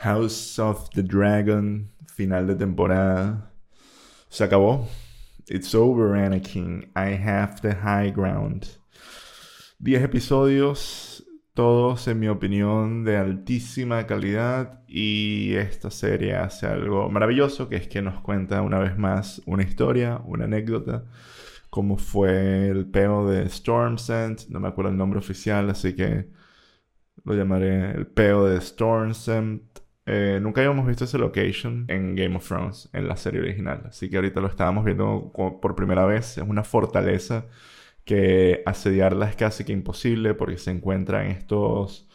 House of the Dragon, final de temporada. Se acabó. It's over, Anakin. I have the high ground. Diez episodios, todos en mi opinión de altísima calidad y esta serie hace algo maravilloso que es que nos cuenta una vez más una historia, una anécdota, como fue el peo de Stormsend, no me acuerdo el nombre oficial, así que lo llamaré el peo de Stormsend. Eh, nunca habíamos visto ese location en Game of Thrones, en la serie original. Así que ahorita lo estábamos viendo por primera vez. Es una fortaleza que asediarla es casi que imposible porque se encuentra en estos,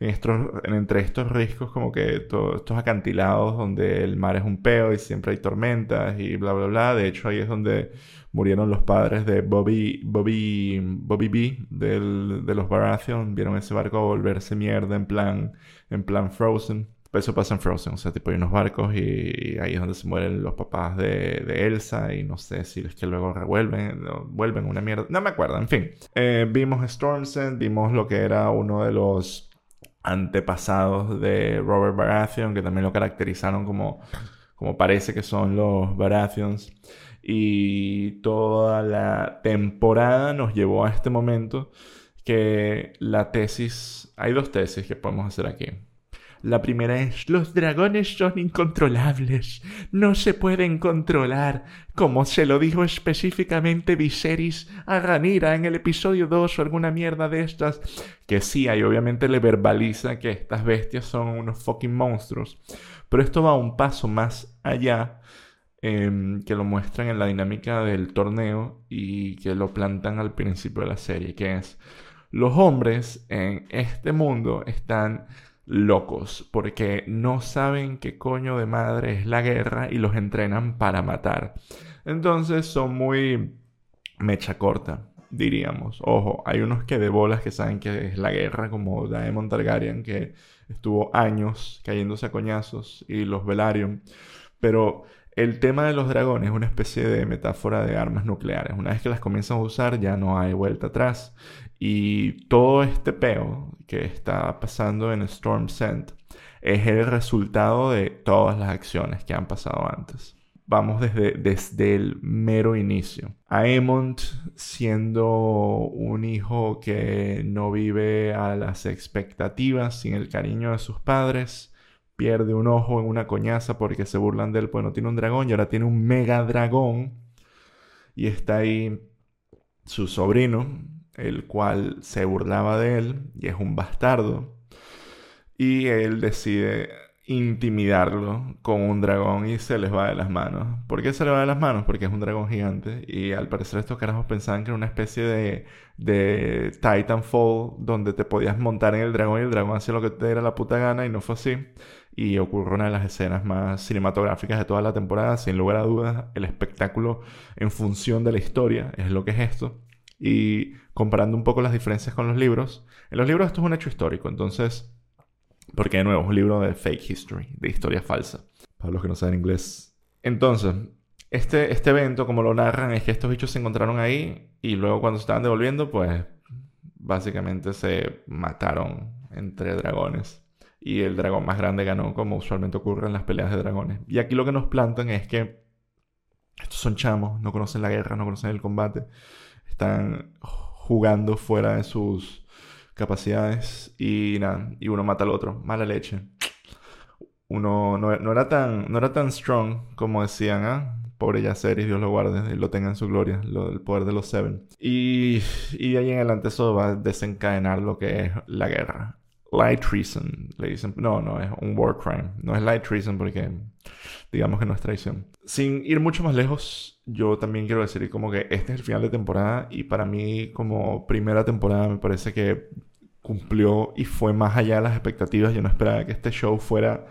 en estos entre estos riscos como que todos estos acantilados donde el mar es un peo y siempre hay tormentas y bla bla bla. De hecho ahí es donde murieron los padres de Bobby Bobby Bobby B de los Baratheon. Vieron ese barco volverse mierda en plan en plan Frozen. Eso pasa en Frozen, o sea, tipo hay unos barcos y, ahí es donde se mueren los papás de, Elsa y no sé si es que luego revuelven, vuelven una mierda, no me acuerdo, en fin. Eh, vimos Stormsend, vimos lo que era uno de los antepasados de Robert Baratheon, que también lo caracterizaron como, como parece que son los Baratheons. Y toda la temporada nos llevó a este momento que la tesis, hay dos tesis que podemos hacer aquí. La primera es, los dragones son incontrolables, no se pueden controlar, como se lo dijo específicamente Viserys a Ranira en el episodio 2 o alguna mierda de estas, que sí, ahí obviamente le verbaliza que estas bestias son unos fucking monstruos, pero esto va un paso más allá em, que lo muestran en la dinámica del torneo y que lo plantan al principio de la serie, que es los hombres en este mundo están locos porque no saben qué coño de madre es la guerra y los entrenan para matar. Entonces son muy mecha corta, diríamos. Ojo, hay unos que de bolas que saben que es la guerra, como Daemon Targaryen, que estuvo años cayéndose a coñazos, y los Velaryon. Pero el tema de los dragones es una especie de metáfora de armas nucleares. Una vez que las comienzan a usar ya no hay vuelta atrás. Y todo este peo que está pasando en Storm Sent es el resultado de todas las acciones que han pasado antes. Vamos desde, desde el mero inicio. Aemond siendo un hijo que no vive a las expectativas, sin el cariño de sus padres, pierde un ojo en una coñaza porque se burlan de él, pues no tiene un dragón y ahora tiene un mega dragón. Y está ahí su sobrino, el cual se burlaba de él y es un bastardo. Y él decide intimidarlo con un dragón y se les va de las manos. ¿Por qué se le va de las manos? Porque es un dragón gigante y al parecer estos carajos pensaban que era una especie de, de Titanfall donde te podías montar en el dragón y el dragón hacía lo que te diera la puta gana y no fue así. Y ocurrió una de las escenas más cinematográficas de toda la temporada, sin lugar a dudas, el espectáculo en función de la historia es lo que es esto. Y comparando un poco las diferencias con los libros, en los libros esto es un hecho histórico, entonces, porque de nuevo es un libro de fake history, de historia falsa, para los que no saben inglés. Entonces, este, este evento, como lo narran, es que estos bichos se encontraron ahí y luego cuando se estaban devolviendo, pues básicamente se mataron entre dragones. Y el dragón más grande ganó, como usualmente ocurre en las peleas de dragones. Y aquí lo que nos plantan es que estos son chamos, no conocen la guerra, no conocen el combate están jugando fuera de sus capacidades y nada, y uno mata al otro, mala leche. Uno no, era, tan, no era tan strong como decían, ¿ah? Pobre Yaceris, Dios lo guarde y lo tenga en su gloria, lo, el poder de los Seven. Y, y ahí en adelante eso va a desencadenar lo que es la guerra. Light treason, le dicen. No, no, es un war crime. No es light treason porque digamos que no es traición. Sin ir mucho más lejos, yo también quiero decir como que este es el final de temporada y para mí como primera temporada me parece que cumplió y fue más allá de las expectativas. Yo no esperaba que este show fuera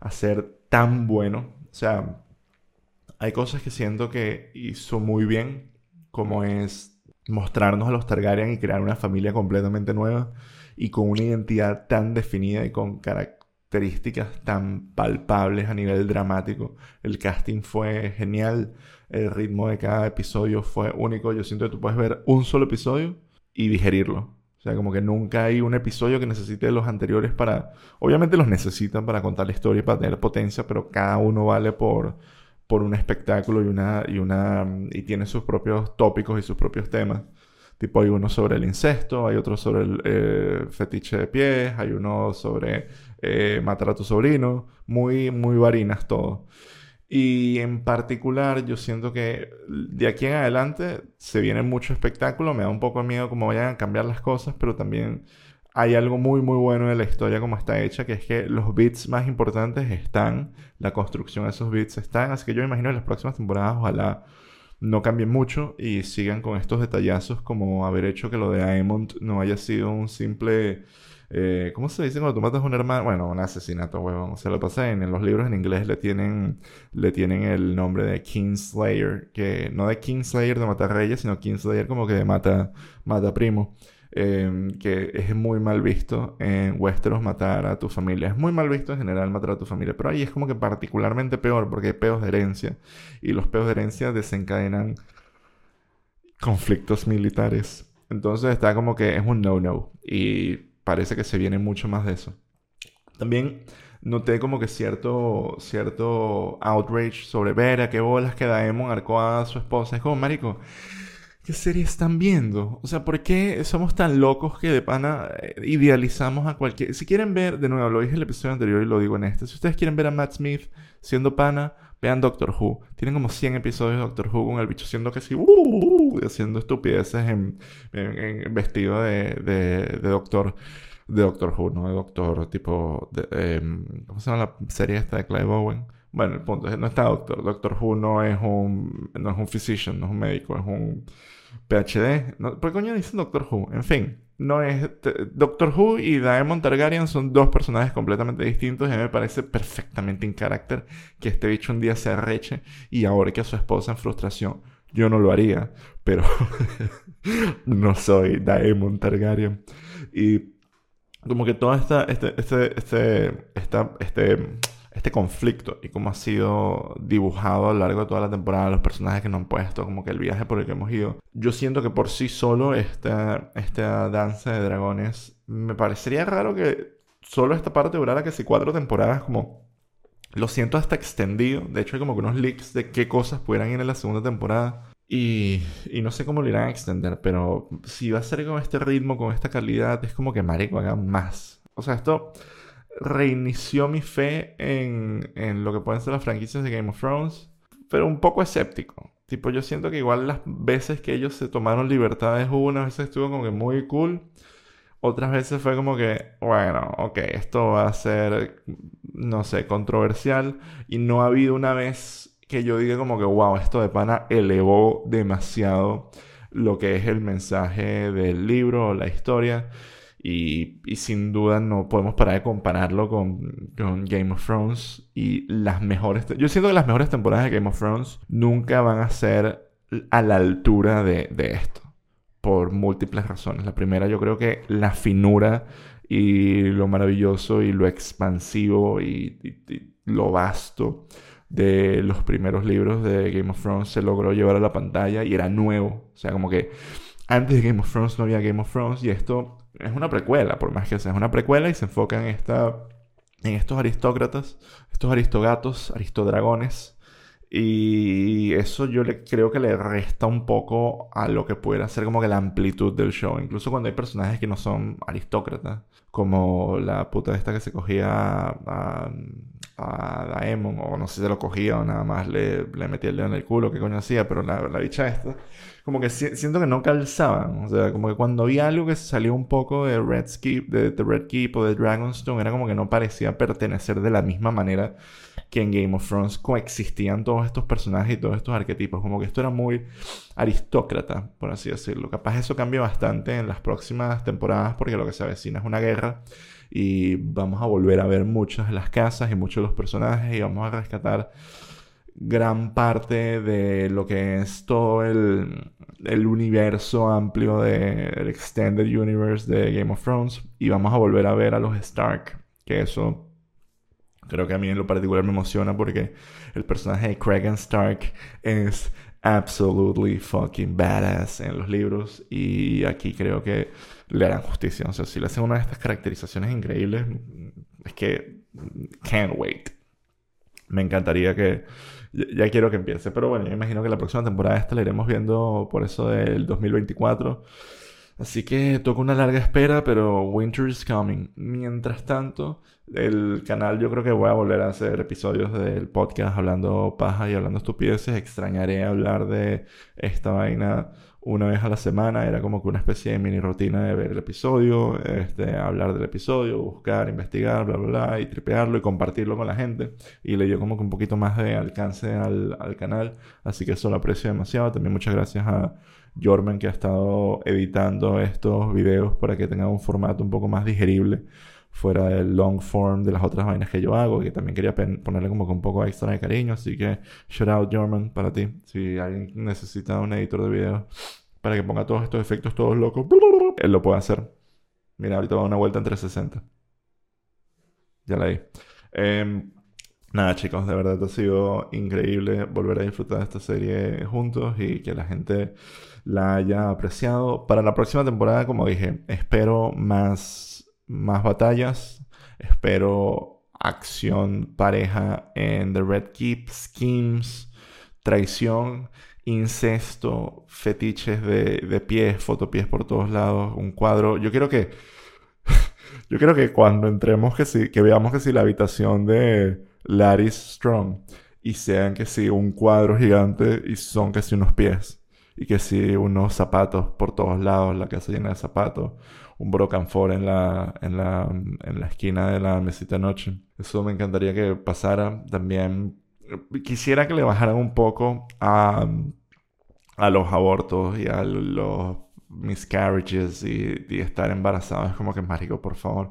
a ser tan bueno. O sea, hay cosas que siento que hizo muy bien, como es mostrarnos a los Targaryen y crear una familia completamente nueva y con una identidad tan definida y con características tan palpables a nivel dramático. El casting fue genial, el ritmo de cada episodio fue único. Yo siento que tú puedes ver un solo episodio y digerirlo. O sea, como que nunca hay un episodio que necesite los anteriores para... Obviamente los necesitan para contar la historia y para tener potencia, pero cada uno vale por, por un espectáculo y una, y una... y tiene sus propios tópicos y sus propios temas. Tipo, hay uno sobre el incesto, hay otro sobre el eh, fetiche de pies, hay uno sobre eh, matar a tu sobrino. Muy, muy varinas todo. Y en particular, yo siento que de aquí en adelante se viene mucho espectáculo. Me da un poco de miedo cómo vayan a cambiar las cosas, pero también hay algo muy, muy bueno en la historia como está hecha, que es que los bits más importantes están, la construcción de esos bits están. Así que yo imagino en las próximas temporadas, ojalá no cambien mucho y sigan con estos detallazos, como haber hecho que lo de Diamond no haya sido un simple eh, ¿Cómo se dice cuando tú matas a un hermano? Bueno, un asesinato, huevón. Se lo pasa en, los libros en inglés le tienen, le tienen el nombre de Kingslayer, que no de Kingslayer de matar reyes, sino Kingslayer como que mata, mata primo. Em, que es muy mal visto en Westeros matar a tu familia. Es muy mal visto en general matar a tu familia, pero ahí es como que particularmente peor porque hay peos de herencia y los peos de herencia desencadenan conflictos militares. Entonces está como que es un no-no y parece que se viene mucho más de eso. También noté como que cierto, cierto outrage sobre Vera, qué bolas que Daemon arcó a su esposa. Es como, marico, ¿qué serie están viendo? O sea, ¿por qué somos tan locos que de pana eh, idealizamos a cualquier... Si quieren ver, de nuevo, lo dije en el episodio anterior y lo digo en este, si ustedes quieren ver a Matt Smith siendo pana, vean Doctor Who. Tienen como 100 episodios de Doctor Who con el bicho siendo que sí, uh, haciendo estupideces en, vestido de, de, doctor. De Doctor Who, no de doctor tipo. De, em, ¿Cómo se llama la serie esta de Clive Owen? Bueno, el punto es no está Doctor. Doctor Who no es un, no es un physician, no es un médico, es un PhD. ¿Por qué coño dicen Doctor Who? En fin, no es... Doctor Who y Daemon Targaryen son dos personajes completamente distintos y a mí me parece perfectamente en carácter que este bicho un día se arreche y ahora que a su esposa en frustración. Yo no lo haría, pero no soy Daemon Targaryen. Y como que todo esta, este, este, este, este este conflicto y cómo ha sido dibujado a lo largo de toda la temporada, los personajes que nos han puesto, como que el viaje por el que hemos ido. Yo siento que por sí solo esta, esta danza de dragones me parecería raro que solo esta parte durara que si cuatro temporadas como... Lo siento hasta extendido. De hecho hay como que unos leaks de qué cosas pudieran ir en la segunda temporada. Y, y, no sé cómo lo irán a extender, pero si va a ser con este ritmo, con esta calidad, es como que marico hagan más. O sea, esto reinició mi fe en, en lo que pueden ser las franquicias de Game of Thrones, pero un poco escéptico. Tipo, yo siento que igual las veces que ellos se tomaron libertades, hubo una vez estuvo como que muy cool. Otras veces fue como que, bueno, ok, esto va a ser, no sé, controversial. Y no ha habido una vez que yo diga como que, wow, esto de pana elevó demasiado lo que es el mensaje del libro o la historia. Y, sin duda no podemos parar de compararlo con, Game of Thrones y las mejores... Yo siento que las mejores temporadas de Game of Thrones nunca van a ser a la altura de, esto. Por múltiples razones. La primera yo creo que la finura y lo maravilloso y lo expansivo y, lo vasto de los primeros libros de Game of Thrones se logró llevar a la pantalla y era nuevo. O sea, como que antes de Game of Thrones no había Game of Thrones y esto es una precuela, por más que sea, es una precuela y se enfoca en esta en estos aristócratas, estos aristogatos, aristodragones. Y eso yo le, creo que le resta un poco a lo que puede ser como que la amplitud del show. Incluso cuando hay personajes que no son aristócratas, como la puta esta que se cogía a Daemon, o no sé si se lo cogía o nada más le, le metía el dedo en el culo, que coño hacía, pero la, la bicha esta, como que siento que no calzaban, o sea, como que cuando vi algo que salió un poco de Red Keep, de The Red Keep o de Dragonstone, era como que no parecía pertenecer de la misma manera que en Game of Thrones coexistían todos estos personajes y todos estos arquetipos, como que esto era muy aristócrata, por así decirlo. Capaz eso cambia bastante en las próximas temporadas porque lo que se avecina es una guerra y vamos a volver a ver muchas de las casas y muchos de los personajes y vamos a rescatar gran parte de lo que es todo el, el universo amplio del Extended Universe de Game of Thrones y vamos a volver a ver a los Stark, que eso creo que a mí en lo particular me emociona porque el personaje de Cregan Stark es absolutely fucking badass en los libros y aquí creo que le harán justicia. O sea, si le hacen una de estas caracterizaciones increíbles, es que can't wait. Me encantaría que... Ya, quiero que empiece, pero bueno, yo imagino que la próxima temporada esta la iremos viendo por eso del 2024. Así que toca una larga espera, pero winter is coming. Mientras tanto, el canal yo creo que voy a volver a hacer episodios del podcast hablando paja y hablando estupideces. Extrañaré hablar de esta vaina una vez a la semana. Era como que una especie de mini rutina de ver el episodio, este, hablar del episodio, buscar, investigar, bla, bla, bla, y tripearlo y compartirlo con la gente. Y le dio como que un poquito más de alcance al, al canal. Así que eso lo aprecio demasiado. También muchas gracias a Jorman que ha estado editando estos videos para que tengan un formato un poco más digerible fuera del long form de las otras vainas que yo hago, que también quería ponerle como que un poco extra de cariño, así que shout out Jorman para ti, si alguien necesita un editor de videos para que ponga todos estos efectos todos locos, él lo puede hacer. Mira, ahorita va una vuelta en 360. Ya la di. Em, nada, chicos, de verdad ha sido increíble volver a disfrutar de esta serie juntos y que la gente la haya apreciado. Para la próxima temporada, como dije, espero más, más batallas, espero acción pareja en The Red Keep, schemes, traición, incesto, fetiches de, de pies, fotopies por todos lados, un cuadro. Yo quiero que... Yo quiero que cuando entremos, que, sí, que veamos que si la habitación de Larry Strong y sean que sí un cuadro gigante y son que sí unos pies y que si unos zapatos por todos lados, la casa llena de zapatos, un broken for en la, en la, en la esquina de la mesita de noche. Eso me encantaría que pasara. También quisiera que le bajaran un poco a, a los abortos y a los miscarriages y, y estar embarazados. Es como que, mágico, por favor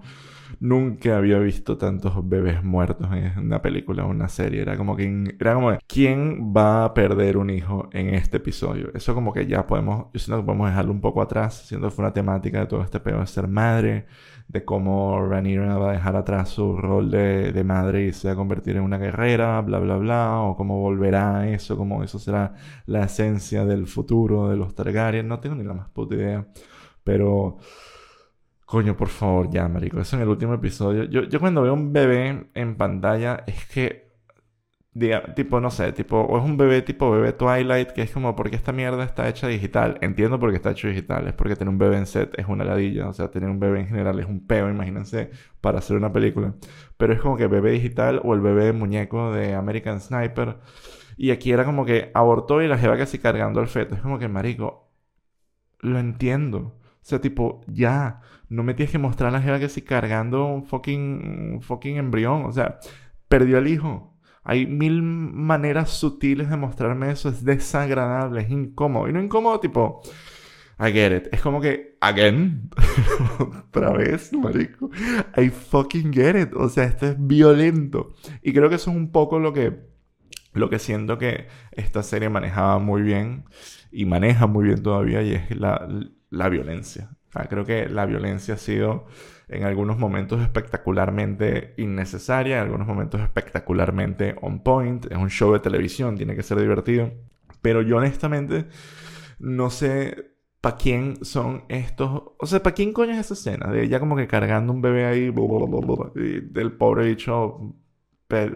Nunca había visto tantos bebés muertos en una película o una serie. Era como que, era como, ¿quién va a perder un hijo en este episodio? Eso como que ya podemos, yo siento que podemos dejarlo un poco atrás, siendo que fue una temática de todo este pedo de ser madre, de cómo Rhaenyra va a dejar atrás su rol de, de, madre y se va a convertir en una guerrera, bla, bla, bla, o cómo volverá a eso, cómo eso será la esencia del futuro de los Targaryen. No tengo ni la más puta idea, pero Coño, por favor, ya, marico. Eso en el último episodio. Yo, cuando veo un bebé en pantalla, es que. Diga, tipo, no sé, tipo, o es un bebé tipo bebé Twilight, que es como, porque esta mierda está hecha digital? Entiendo por qué está hecho digital, es porque tener un bebé en set es una ladilla, o sea, tener un bebé en general es un peo, imagínense, para hacer una película. Pero es como que bebé digital o el bebé muñeco de American Sniper. Y aquí era como que abortó y la lleva casi cargando al feto. Es como que, marico, lo entiendo. O sea, tipo, ya, no me tienes que mostrar a la jeva que si cargando un fucking, fucking embrión. O sea, perdió al hijo. Hay mil maneras sutiles de mostrarme eso. Es desagradable, es incómodo. Y no incómodo, tipo, I get it. Es como que, again, otra vez, marico. I fucking get it. O sea, esto es violento. Y creo que eso es un poco lo que, lo que siento que esta serie manejaba muy bien y maneja muy bien todavía y es la, la violencia. Creo que la violencia ha sido en algunos momentos espectacularmente innecesaria, en algunos momentos espectacularmente on point. Es un show de televisión, tiene que ser divertido. Pero yo honestamente no sé para quién son estos. O sea, para quién coño es esa escena de ella como que cargando un bebé ahí, y del pobre bicho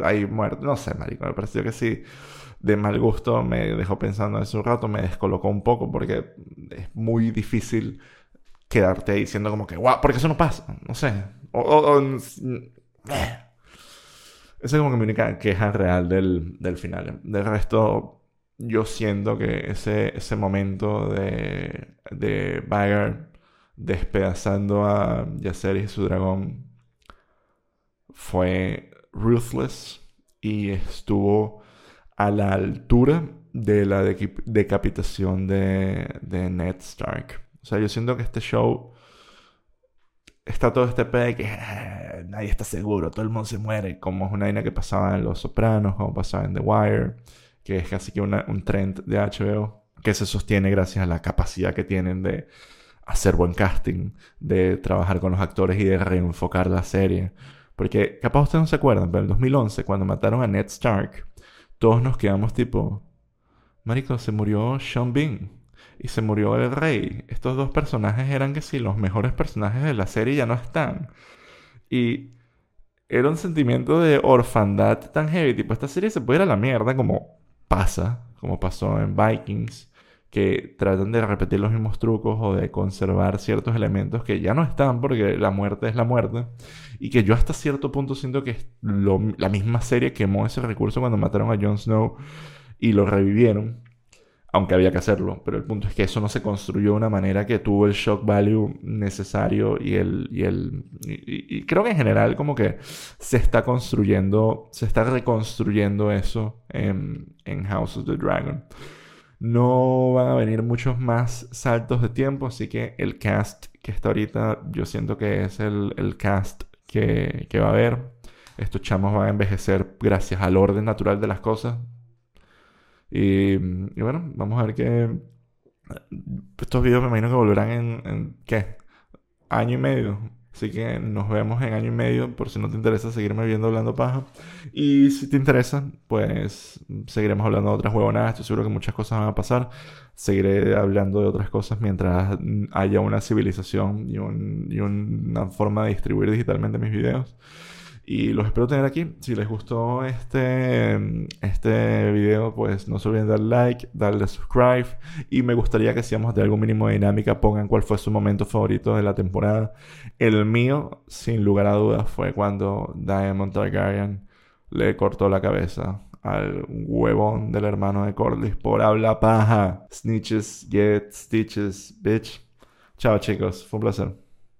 ahí muerto. No sé, marico, me pareció que sí de mal gusto, me dejó pensando eso un rato, me descolocó un poco porque es muy difícil quedarte diciendo como que, guau, porque eso no pasa, no sé. O, eh. Esa es como que mi única queja real del, del final. Del resto, yo siento que ese, ese momento de, de Bagger despedazando a Yacer y su dragón fue ruthless y estuvo a la altura de la decapitación de, de Ned Stark. O sea, yo siento que este show está todo este pedo de que ah, nadie está seguro, todo el mundo se muere, como es una idea que pasaba en Los Sopranos, como pasaba en The Wire, que es casi que un trend de HBO, que se sostiene gracias a la capacidad que tienen de hacer buen casting, de trabajar con los actores y de reenfocar la serie. Porque capaz ustedes no se acuerdan, pero en el 2011, cuando mataron a Ned Stark, todos nos quedamos tipo, Marico, se murió Sean Bean y se murió el rey. Estos dos personajes eran que sí, los mejores personajes de la serie ya no están. Y era un sentimiento de orfandad tan heavy. Tipo, esta serie se puede ir a la mierda como pasa, como pasó en Vikings, que tratan de repetir los mismos trucos o de conservar ciertos elementos que ya no están porque la muerte es la muerte. Y que yo hasta cierto punto siento que la misma serie quemó ese recurso cuando mataron a Jon Snow y lo revivieron aunque había que hacerlo, pero el punto es que eso no se construyó de una manera que tuvo el shock value necesario y el... Y, el, y, creo que en general como que se está construyendo, se está reconstruyendo eso en, en House of the Dragon. No van a venir muchos más saltos de tiempo, así que el cast que está ahorita yo siento que es el, el cast que, que va a haber. Estos chamos van a envejecer gracias al orden natural de las cosas. Y, bueno, vamos a ver qué... Estos videos me imagino que volverán en, ¿qué? Año y medio. Así que nos vemos en año y medio por si no te interesa seguirme viendo hablando paja. Y si te interesa, pues seguiremos hablando de otras huevonadas. Estoy seguro que muchas cosas van a pasar. Seguiré hablando de otras cosas mientras haya una civilización y, y una forma de distribuir digitalmente mis videos. Y los espero tener aquí. Si les gustó este, este video, pues no se olviden dar like, darle subscribe. Y me gustaría que seamos de algún mínimo de dinámica. Pongan cuál fue su momento favorito de la temporada. El mío, sin lugar a dudas, fue cuando Diamond Targaryen le cortó la cabeza al huevón del hermano de Corlys por habla paja. Snitches, get stitches, bitch. Chao chicos, fue un placer.